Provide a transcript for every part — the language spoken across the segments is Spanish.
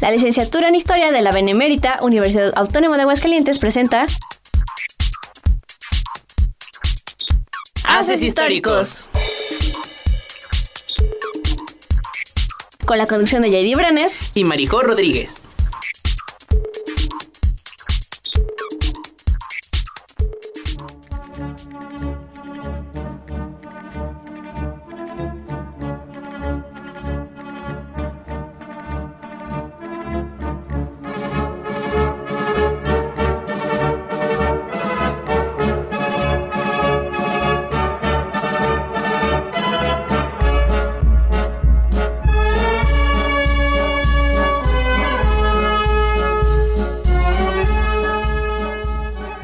La licenciatura en Historia de la Benemérita Universidad Autónoma de Aguascalientes presenta Haces Históricos. Con la conducción de J.D. Branes y Marijó Rodríguez.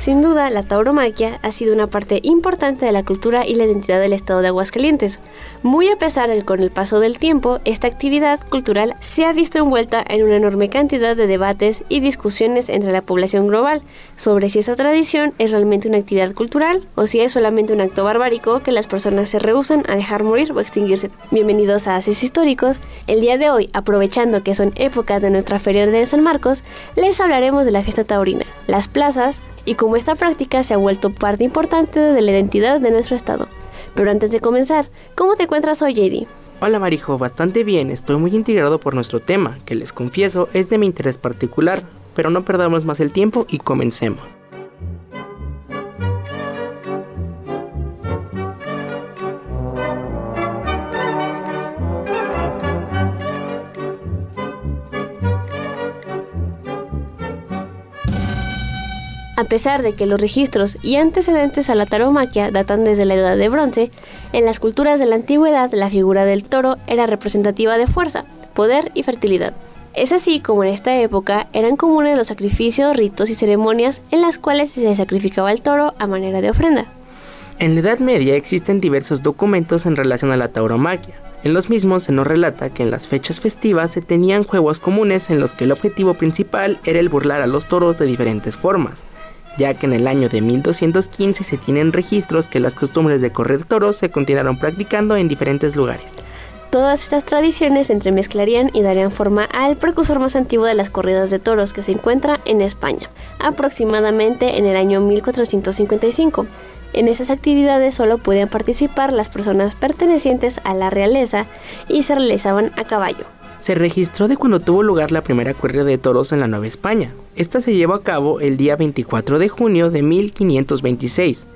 Sin duda, la tauromaquia ha sido una parte importante de la cultura y la identidad del estado de Aguascalientes, muy a pesar de que con el paso del tiempo, esta actividad cultural se ha visto envuelta en una enorme cantidad de debates y discusiones entre la población global sobre si esta tradición es realmente una actividad cultural o si es solamente un acto barbárico que las personas se rehusan a dejar morir o extinguirse. Bienvenidos a Haces Históricos. El día de hoy, aprovechando que son épocas de nuestra Feria de San Marcos, les hablaremos de la fiesta taurina, las plazas, y cómo esta práctica se ha vuelto parte importante de la identidad de nuestro estado. Pero antes de comenzar, ¿cómo te encuentras hoy, JD? Hola Marijo, bastante bien, estoy muy integrado por nuestro tema, que les confieso es de mi interés particular, pero no perdamos más el tiempo y comencemos. A pesar de que los registros y antecedentes a la taromaquia datan desde la Edad de Bronce, en las culturas de la antigüedad la figura del toro era representativa de fuerza, poder y fertilidad. Es así como en esta época eran comunes los sacrificios, ritos y ceremonias en las cuales se sacrificaba el toro a manera de ofrenda. En la Edad Media existen diversos documentos en relación a la tauromaquia. En los mismos se nos relata que en las fechas festivas se tenían juegos comunes en los que el objetivo principal era el burlar a los toros de diferentes formas ya que en el año de 1215 se tienen registros que las costumbres de correr toros se continuaron practicando en diferentes lugares. Todas estas tradiciones se entremezclarían y darían forma al precursor más antiguo de las corridas de toros que se encuentra en España, aproximadamente en el año 1455. En esas actividades solo podían participar las personas pertenecientes a la realeza y se realizaban a caballo se registró de cuando tuvo lugar la primera corrida de toros en la Nueva España. Esta se llevó a cabo el día 24 de junio de 1526.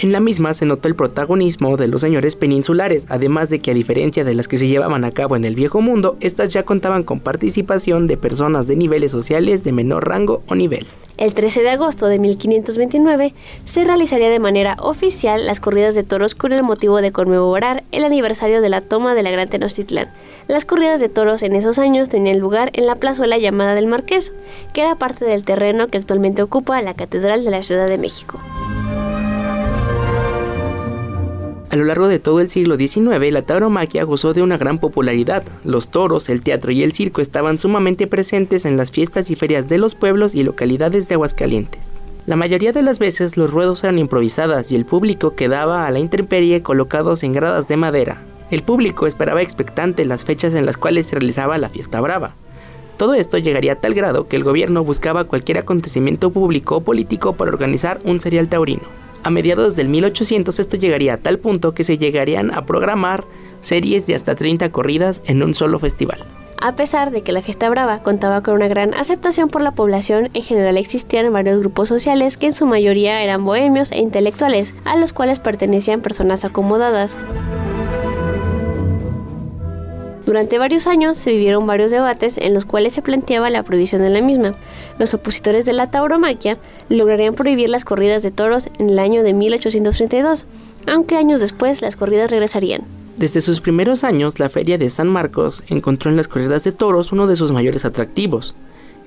En la misma se notó el protagonismo de los señores peninsulares, además de que a diferencia de las que se llevaban a cabo en el viejo mundo, estas ya contaban con participación de personas de niveles sociales de menor rango o nivel. El 13 de agosto de 1529 se realizaría de manera oficial las corridas de toros con el motivo de conmemorar el aniversario de la toma de la Gran Tenochtitlán. Las corridas de toros en esos años tenían lugar en la plazuela llamada del Marqués, que era parte del terreno que actualmente ocupa la Catedral de la Ciudad de México. A lo largo de todo el siglo XIX, la tauromaquia gozó de una gran popularidad. Los toros, el teatro y el circo estaban sumamente presentes en las fiestas y ferias de los pueblos y localidades de Aguascalientes. La mayoría de las veces los ruedos eran improvisadas y el público quedaba a la intemperie colocados en gradas de madera. El público esperaba expectante las fechas en las cuales se realizaba la fiesta brava. Todo esto llegaría a tal grado que el gobierno buscaba cualquier acontecimiento público o político para organizar un serial taurino. A mediados del 1800 esto llegaría a tal punto que se llegarían a programar series de hasta 30 corridas en un solo festival. A pesar de que la fiesta brava contaba con una gran aceptación por la población, en general existían varios grupos sociales que en su mayoría eran bohemios e intelectuales, a los cuales pertenecían personas acomodadas. Durante varios años se vivieron varios debates en los cuales se planteaba la prohibición de la misma. Los opositores de la tauromaquia lograrían prohibir las corridas de toros en el año de 1832, aunque años después las corridas regresarían. Desde sus primeros años, la Feria de San Marcos encontró en las corridas de toros uno de sus mayores atractivos,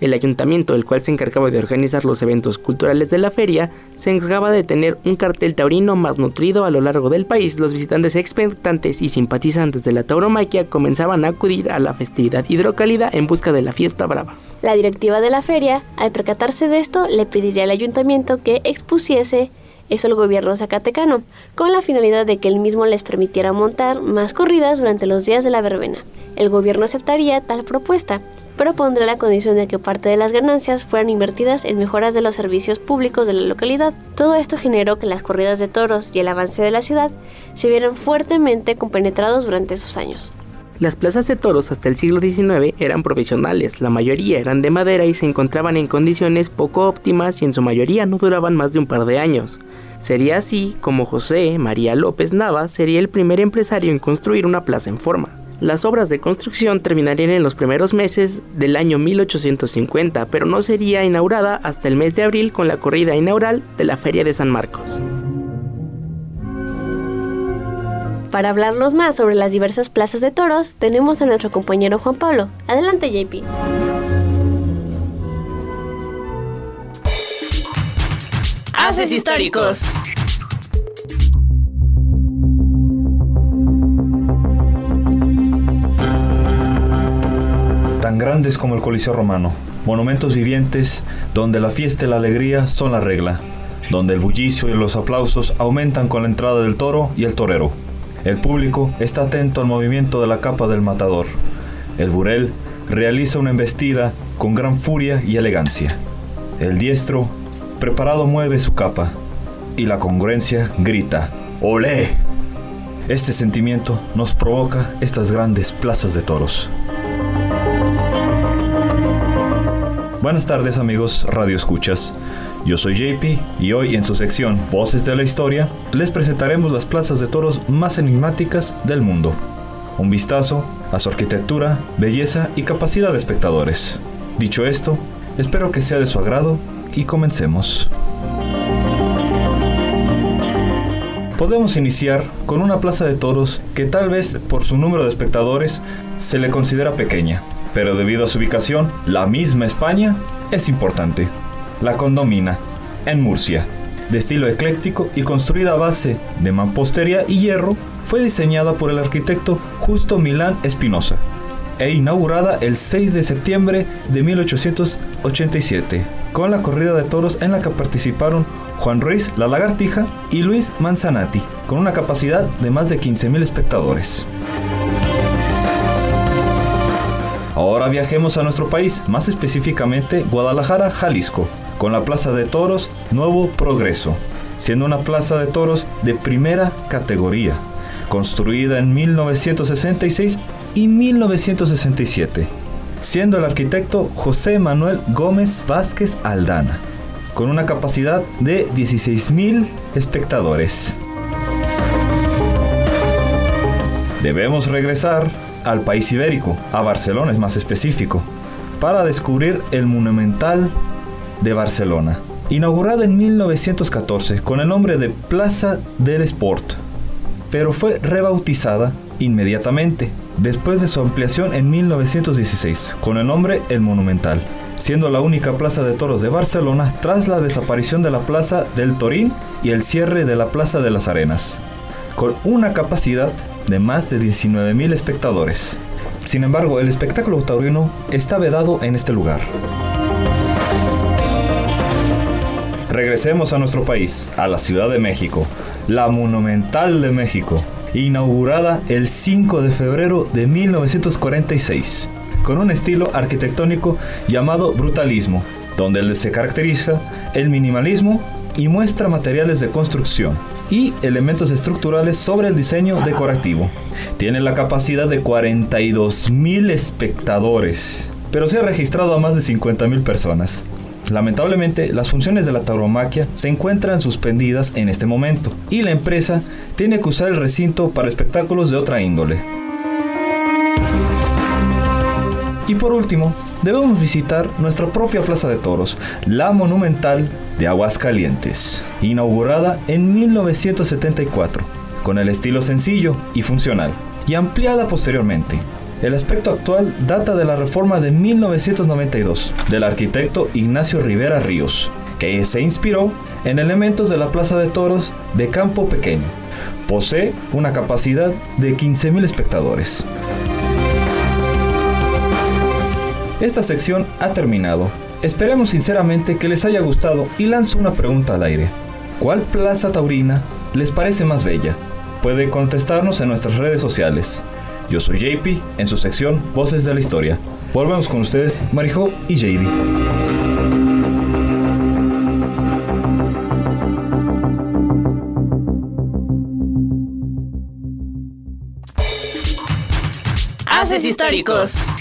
el ayuntamiento, el cual se encargaba de organizar los eventos culturales de la feria, se encargaba de tener un cartel taurino más nutrido a lo largo del país. Los visitantes expectantes y simpatizantes de la tauromaquia comenzaban a acudir a la festividad hidrocálida en busca de la fiesta brava. La directiva de la feria, al percatarse de esto, le pediría al ayuntamiento que expusiese eso al gobierno zacatecano, con la finalidad de que el mismo les permitiera montar más corridas durante los días de la verbena. El gobierno aceptaría tal propuesta, propondrá la condición de que parte de las ganancias fueran invertidas en mejoras de los servicios públicos de la localidad. Todo esto generó que las corridas de toros y el avance de la ciudad se vieran fuertemente compenetrados durante esos años. Las plazas de toros hasta el siglo XIX eran provisionales, la mayoría eran de madera y se encontraban en condiciones poco óptimas y en su mayoría no duraban más de un par de años. Sería así como José María López Nava sería el primer empresario en construir una plaza en forma. Las obras de construcción terminarían en los primeros meses del año 1850, pero no sería inaugurada hasta el mes de abril con la corrida inaugural de la Feria de San Marcos. Para hablarnos más sobre las diversas plazas de toros, tenemos a nuestro compañero Juan Pablo. Adelante, JP. Haces históricos. Grandes como el Coliseo Romano, monumentos vivientes donde la fiesta y la alegría son la regla, donde el bullicio y los aplausos aumentan con la entrada del toro y el torero el público está atento al movimiento de la capa del matador. El burel realiza una embestida con gran furia y elegancia. El diestro, preparado, mueve su capa y la congruencia grita, ¡Olé! Este sentimiento nos provoca estas grandes plazas de toros. Buenas tardes amigos Radio Escuchas. Yo soy JP y hoy en su sección Voces de la Historia les presentaremos las plazas de toros más enigmáticas del mundo. Un vistazo a su arquitectura, belleza y capacidad de espectadores. Dicho esto, espero que sea de su agrado y comencemos. Podemos iniciar con una plaza de toros que tal vez por su número de espectadores se le considera pequeña, pero debido a su ubicación, la misma España es importante la condomina, en Murcia. De estilo ecléctico y construida a base de mampostería y hierro, fue diseñada por el arquitecto Justo Milán Espinosa e inaugurada el 6 de septiembre de 1887, con la corrida de toros en la que participaron Juan Ruiz La Lagartija y Luis Manzanati, con una capacidad de más de 15.000 espectadores. Ahora viajemos a nuestro país, más específicamente Guadalajara, Jalisco, con la Plaza de Toros Nuevo Progreso, siendo una plaza de toros de primera categoría, construida en 1966 y 1967, siendo el arquitecto José Manuel Gómez Vázquez Aldana, con una capacidad de 16.000 espectadores. Debemos regresar al país ibérico, a Barcelona es más específico, para descubrir el monumental de Barcelona, inaugurada en 1914 con el nombre de Plaza del Sport, pero fue rebautizada inmediatamente después de su ampliación en 1916 con el nombre El Monumental, siendo la única plaza de toros de Barcelona tras la desaparición de la Plaza del Torín y el cierre de la Plaza de las Arenas, con una capacidad de más de 19.000 espectadores. Sin embargo, el espectáculo taurino está vedado en este lugar. Regresemos a nuestro país, a la Ciudad de México, la Monumental de México, inaugurada el 5 de febrero de 1946, con un estilo arquitectónico llamado brutalismo, donde se caracteriza el minimalismo y muestra materiales de construcción y elementos estructurales sobre el diseño decorativo. Tiene la capacidad de 42.000 espectadores, pero se ha registrado a más de 50.000 personas. Lamentablemente, las funciones de la tauromaquia se encuentran suspendidas en este momento y la empresa tiene que usar el recinto para espectáculos de otra índole. Y por último, debemos visitar nuestra propia Plaza de Toros, la Monumental de Aguascalientes, inaugurada en 1974, con el estilo sencillo y funcional, y ampliada posteriormente. El aspecto actual data de la reforma de 1992 del arquitecto Ignacio Rivera Ríos, que se inspiró en elementos de la Plaza de Toros de Campo Pequeño. Posee una capacidad de 15.000 espectadores. Esta sección ha terminado. Esperemos sinceramente que les haya gustado y lanzo una pregunta al aire. ¿Cuál plaza taurina les parece más bella? Puede contestarnos en nuestras redes sociales Yo soy JP en su sección Voces de la Historia. Volvemos con ustedes, Marijo y JD. Haces históricos.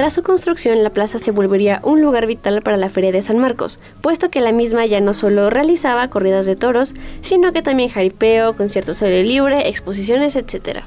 Tras su construcción, la plaza se volvería un lugar vital para la Feria de San Marcos, puesto que la misma ya no solo realizaba corridas de toros, sino que también jaripeo, conciertos al aire libre, exposiciones, etc.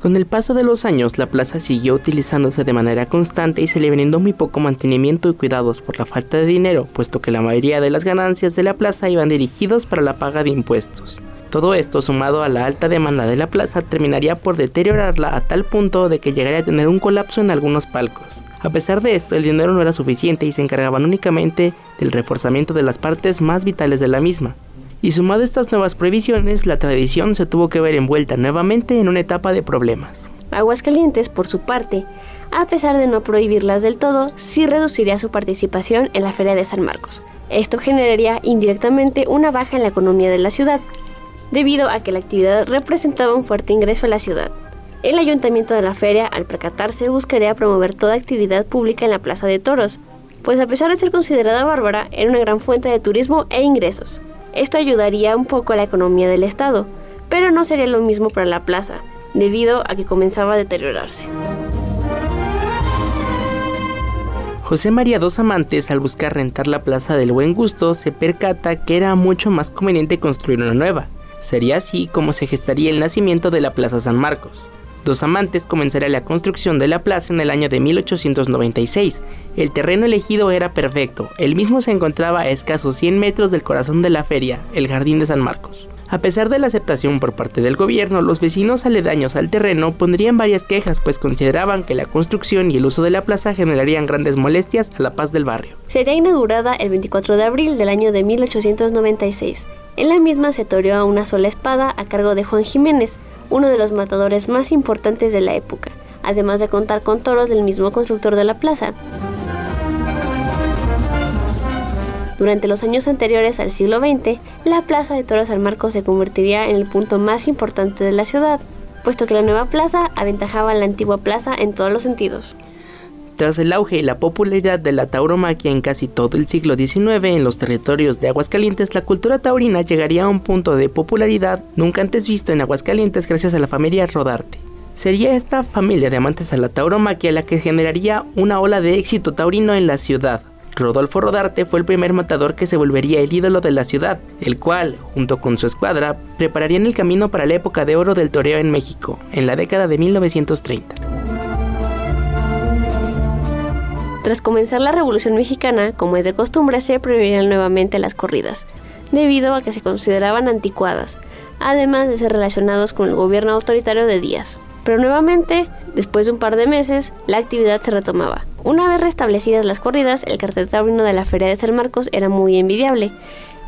Con el paso de los años, la plaza siguió utilizándose de manera constante y se le brindó muy poco mantenimiento y cuidados por la falta de dinero, puesto que la mayoría de las ganancias de la plaza iban dirigidos para la paga de impuestos. Todo esto, sumado a la alta demanda de la plaza, terminaría por deteriorarla a tal punto de que llegaría a tener un colapso en algunos palcos. A pesar de esto, el dinero no era suficiente y se encargaban únicamente del reforzamiento de las partes más vitales de la misma, y sumado a estas nuevas prohibiciones, la tradición se tuvo que ver envuelta nuevamente en una etapa de problemas. Aguascalientes, por su parte, a pesar de no prohibirlas del todo, sí reduciría su participación en la Feria de San Marcos. Esto generaría indirectamente una baja en la economía de la ciudad, debido a que la actividad representaba un fuerte ingreso a la ciudad. El ayuntamiento de la feria, al percatarse, buscaría promover toda actividad pública en la Plaza de Toros, pues a pesar de ser considerada bárbara, era una gran fuente de turismo e ingresos. Esto ayudaría un poco a la economía del Estado, pero no sería lo mismo para la plaza, debido a que comenzaba a deteriorarse. José María Dos Amantes, al buscar rentar la Plaza del Buen Gusto, se percata que era mucho más conveniente construir una nueva. Sería así como se gestaría el nacimiento de la Plaza San Marcos. Dos Amantes comenzaría la construcción de la plaza en el año de 1896. El terreno elegido era perfecto, el mismo se encontraba a escasos 100 metros del corazón de la feria, el Jardín de San Marcos. A pesar de la aceptación por parte del gobierno, los vecinos aledaños al terreno pondrían varias quejas, pues consideraban que la construcción y el uso de la plaza generarían grandes molestias a la paz del barrio. Sería inaugurada el 24 de abril del año de 1896. En la misma se toreó una sola espada a cargo de Juan Jiménez, uno de los matadores más importantes de la época, además de contar con toros del mismo constructor de la plaza. Durante los años anteriores al siglo XX, la Plaza de Toros San Marcos se convertiría en el punto más importante de la ciudad, puesto que la nueva plaza aventajaba a la antigua plaza en todos los sentidos. Tras el auge y la popularidad de la tauromaquia en casi todo el siglo XIX en los territorios de Aguascalientes, la cultura taurina llegaría a un punto de popularidad nunca antes visto en Aguascalientes gracias a la familia Rodarte. Sería esta familia de amantes a la tauromaquia la que generaría una ola de éxito taurino en la ciudad. Rodolfo Rodarte fue el primer matador que se volvería el ídolo de la ciudad, el cual, junto con su escuadra, prepararían el camino para la época de oro del toreo en México, en la década de 1930. Tras comenzar la Revolución Mexicana, como es de costumbre, se prohibirían nuevamente las corridas, debido a que se consideraban anticuadas, además de ser relacionados con el gobierno autoritario de Díaz. Pero nuevamente, después de un par de meses, la actividad se retomaba. Una vez restablecidas las corridas, el cartel taurino de la Feria de San Marcos era muy envidiable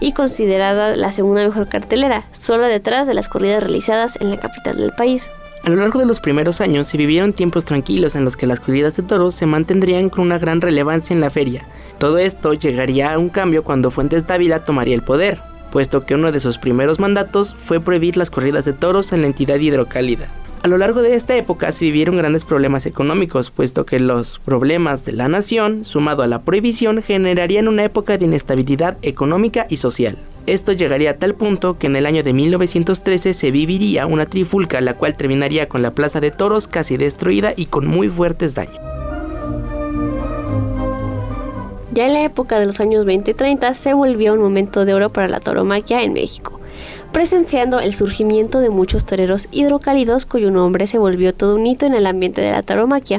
y considerada la segunda mejor cartelera, solo detrás de las corridas realizadas en la capital del país. A lo largo de los primeros años se vivieron tiempos tranquilos en los que las corridas de toros se mantendrían con una gran relevancia en la feria. Todo esto llegaría a un cambio cuando Fuentes Dávila tomaría el poder, puesto que uno de sus primeros mandatos fue prohibir las corridas de toros en la entidad hidrocálida. A lo largo de esta época se vivieron grandes problemas económicos, puesto que los problemas de la nación, sumado a la prohibición, generarían una época de inestabilidad económica y social. Esto llegaría a tal punto que en el año de 1913 se viviría una trifulca la cual terminaría con la plaza de toros casi destruida y con muy fuertes daños. Ya en la época de los años 20 y 30 se volvió un momento de oro para la tauromaquia en México presenciando el surgimiento de muchos toreros hidrocálidos cuyo nombre se volvió todo un hito en el ambiente de la taromaquia.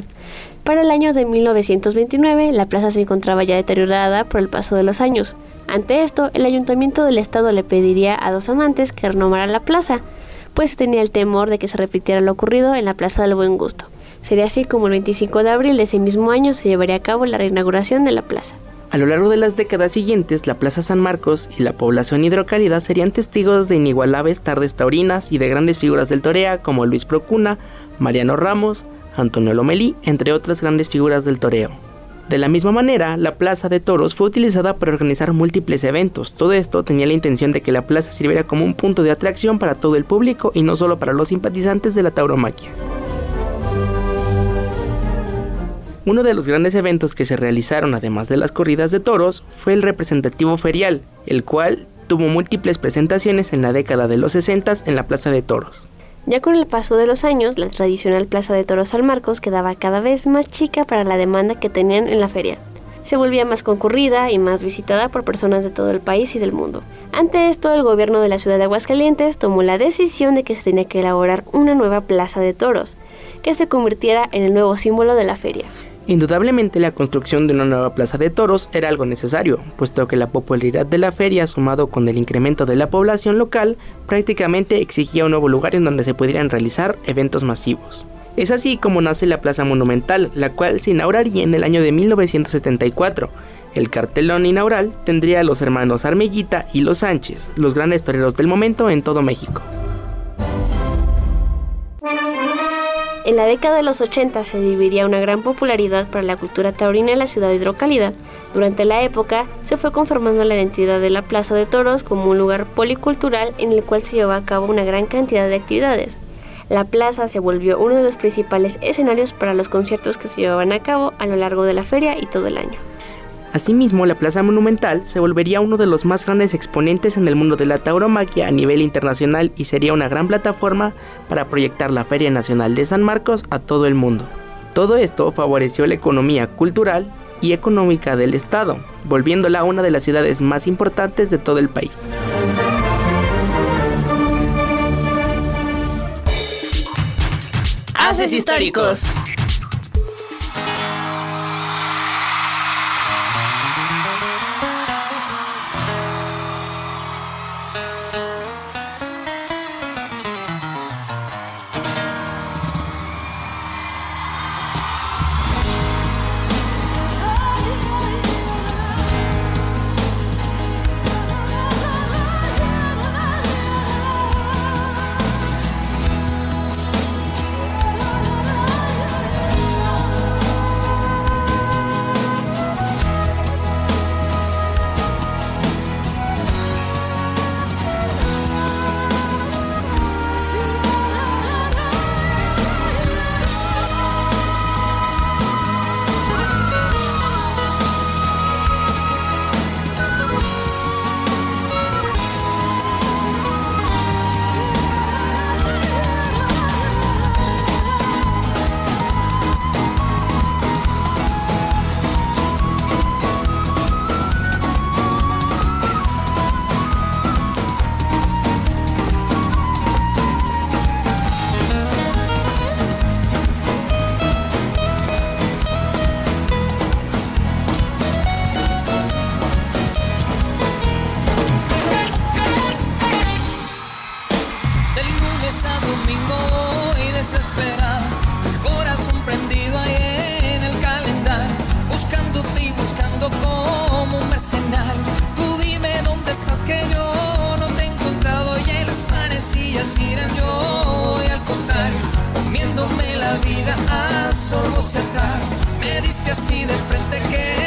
Para el año de 1929, la plaza se encontraba ya deteriorada por el paso de los años. Ante esto, el ayuntamiento del estado le pediría a dos amantes que renomaran la plaza, pues tenía el temor de que se repitiera lo ocurrido en la Plaza del Buen Gusto. Sería así como el 25 de abril de ese mismo año se llevaría a cabo la reinauguración de la plaza. A lo largo de las décadas siguientes, la Plaza San Marcos y la población hidrocálida serían testigos de inigualables tardes taurinas y de grandes figuras del torea como Luis Procuna, Mariano Ramos, Antonio Lomelí, entre otras grandes figuras del toreo. De la misma manera, la Plaza de Toros fue utilizada para organizar múltiples eventos. Todo esto tenía la intención de que la plaza sirviera como un punto de atracción para todo el público y no solo para los simpatizantes de la tauromaquia. Uno de los grandes eventos que se realizaron además de las corridas de toros fue el representativo ferial, el cual tuvo múltiples presentaciones en la década de los 60 en la Plaza de Toros. Ya con el paso de los años, la tradicional Plaza de Toros San Marcos quedaba cada vez más chica para la demanda que tenían en la feria. Se volvía más concurrida y más visitada por personas de todo el país y del mundo. Ante esto, el gobierno de la ciudad de Aguascalientes tomó la decisión de que se tenía que elaborar una nueva Plaza de Toros, que se convirtiera en el nuevo símbolo de la feria. Indudablemente la construcción de una nueva plaza de toros era algo necesario, puesto que la popularidad de la feria sumado con el incremento de la población local prácticamente exigía un nuevo lugar en donde se pudieran realizar eventos masivos. Es así como nace la Plaza Monumental, la cual se inauguraría en el año de 1974. El cartelón inaugural tendría a los hermanos Armellita y Los Sánchez, los grandes toreros del momento en todo México. En la década de los 80 se viviría una gran popularidad para la cultura taurina en la ciudad hidrocálida. Durante la época se fue conformando la identidad de la Plaza de Toros como un lugar policultural en el cual se llevaba a cabo una gran cantidad de actividades. La plaza se volvió uno de los principales escenarios para los conciertos que se llevaban a cabo a lo largo de la feria y todo el año. Asimismo, la Plaza Monumental se volvería uno de los más grandes exponentes en el mundo de la tauromaquia a nivel internacional y sería una gran plataforma para proyectar la Feria Nacional de San Marcos a todo el mundo. Todo esto favoreció la economía cultural y económica del estado, volviéndola una de las ciudades más importantes de todo el país. Haces históricos. Así de frente que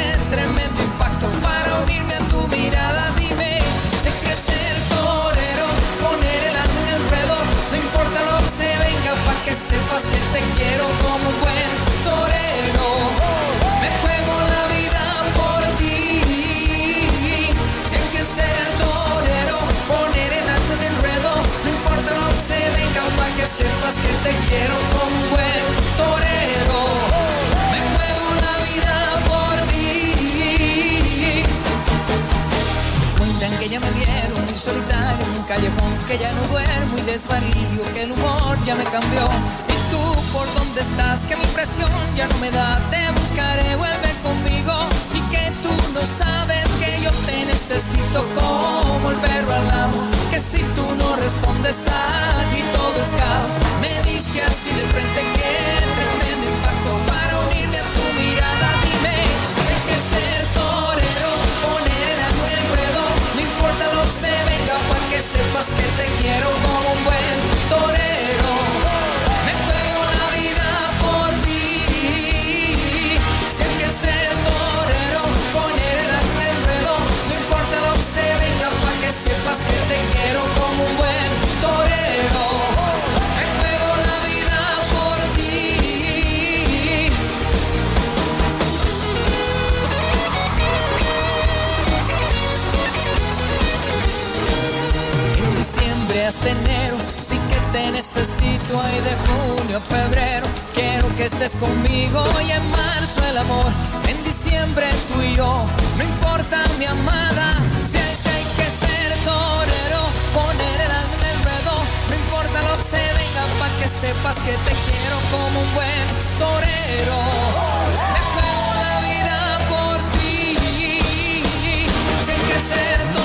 callejón, que ya no duermo y desvarío, que el humor ya me cambió. ¿Y tú por dónde estás? Que mi presión ya no me da, te buscaré, vuelve conmigo. Y que tú no sabes que yo te necesito como el perro al amo. Que si tú no respondes aquí todo es caos. Me diste así de frente que tremendo sepas que te quiero como un buen torero. Me juego la vida por ti. Si hay que ser torero, poner el alma en el ruedo, no importa lo que se venga, para que sepas que te quiero como un buen diciembre hasta enero, sí que te necesito. Ay, de junio a febrero, quiero que estés conmigo. Y en marzo el amor, en diciembre tú y yo. No importa mi amada, si hay, si hay que ser torero, poner el alma en el ruedo. No importa lo que se venga, para que sepas que te quiero como un buen torero. Me juego la vida por ti. Si hay que ser torero,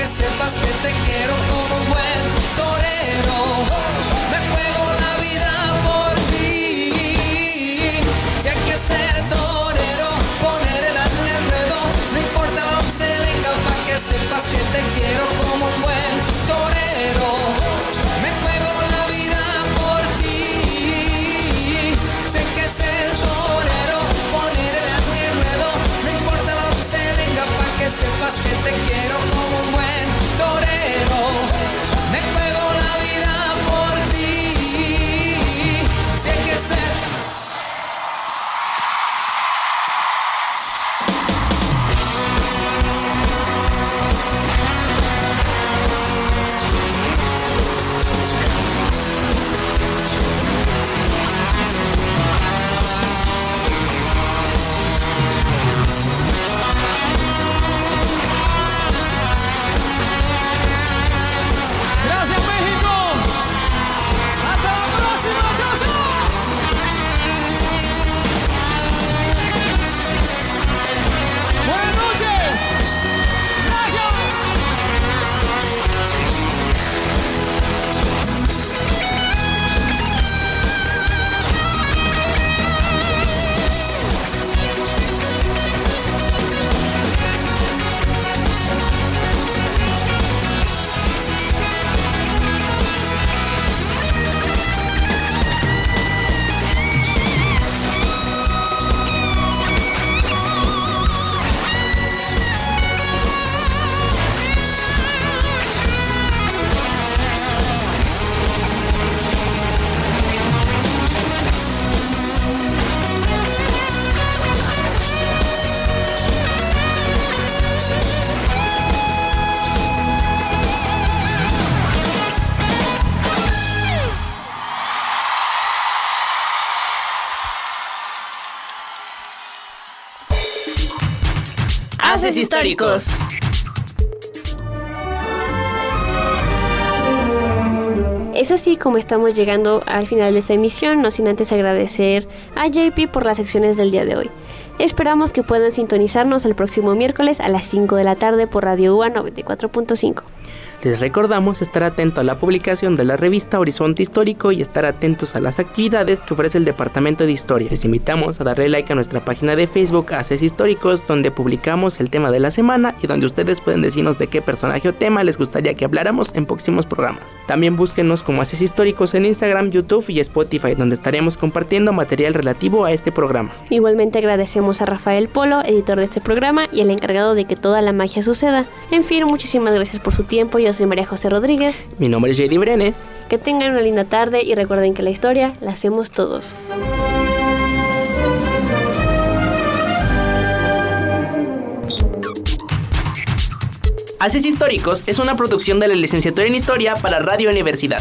que sepas que te quiero como un buen Históricos. Es así como estamos llegando al final de esta emisión, no sin antes agradecer a JP por las secciones del día de hoy. Esperamos que puedan sintonizarnos el próximo miércoles a las 5 de la tarde por Radio UA 94.5. Les recordamos estar atento a la publicación de la revista Horizonte Histórico y estar atentos a las actividades que ofrece el Departamento de Historia. Les invitamos a darle like a nuestra página de Facebook Haces Históricos, donde publicamos el tema de la semana y donde ustedes pueden decirnos de qué personaje o tema les gustaría que habláramos en próximos programas. También búsquenos como Haces Históricos en Instagram, YouTube y Spotify, donde estaremos compartiendo material relativo a este programa. Igualmente agradecemos a Rafael Polo, editor de este programa y el encargado de que toda la magia suceda. En fin, muchísimas gracias por su tiempo. Yo soy María José Rodríguez. Mi nombre es JD Brenes. Que tengan una linda tarde y recuerden que la historia la hacemos todos. Haces Históricos es una producción de la licenciatura en Historia para Radio Universidad.